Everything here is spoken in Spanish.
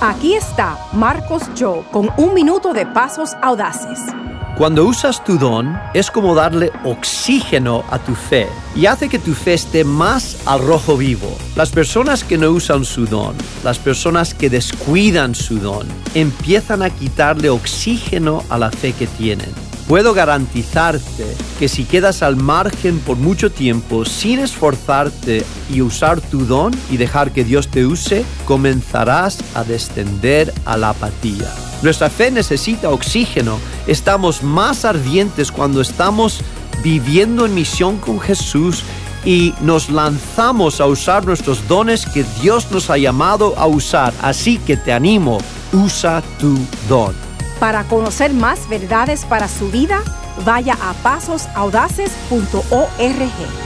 Aquí está Marcos Joe con un minuto de pasos audaces. Cuando usas tu don, es como darle oxígeno a tu fe y hace que tu fe esté más al rojo vivo. Las personas que no usan su don, las personas que descuidan su don, empiezan a quitarle oxígeno a la fe que tienen. Puedo garantizarte que si quedas al margen por mucho tiempo sin esforzarte y usar tu don y dejar que Dios te use, comenzarás a descender a la apatía. Nuestra fe necesita oxígeno. Estamos más ardientes cuando estamos viviendo en misión con Jesús y nos lanzamos a usar nuestros dones que Dios nos ha llamado a usar. Así que te animo, usa tu don. Para conocer más verdades para su vida, vaya a pasosaudaces.org.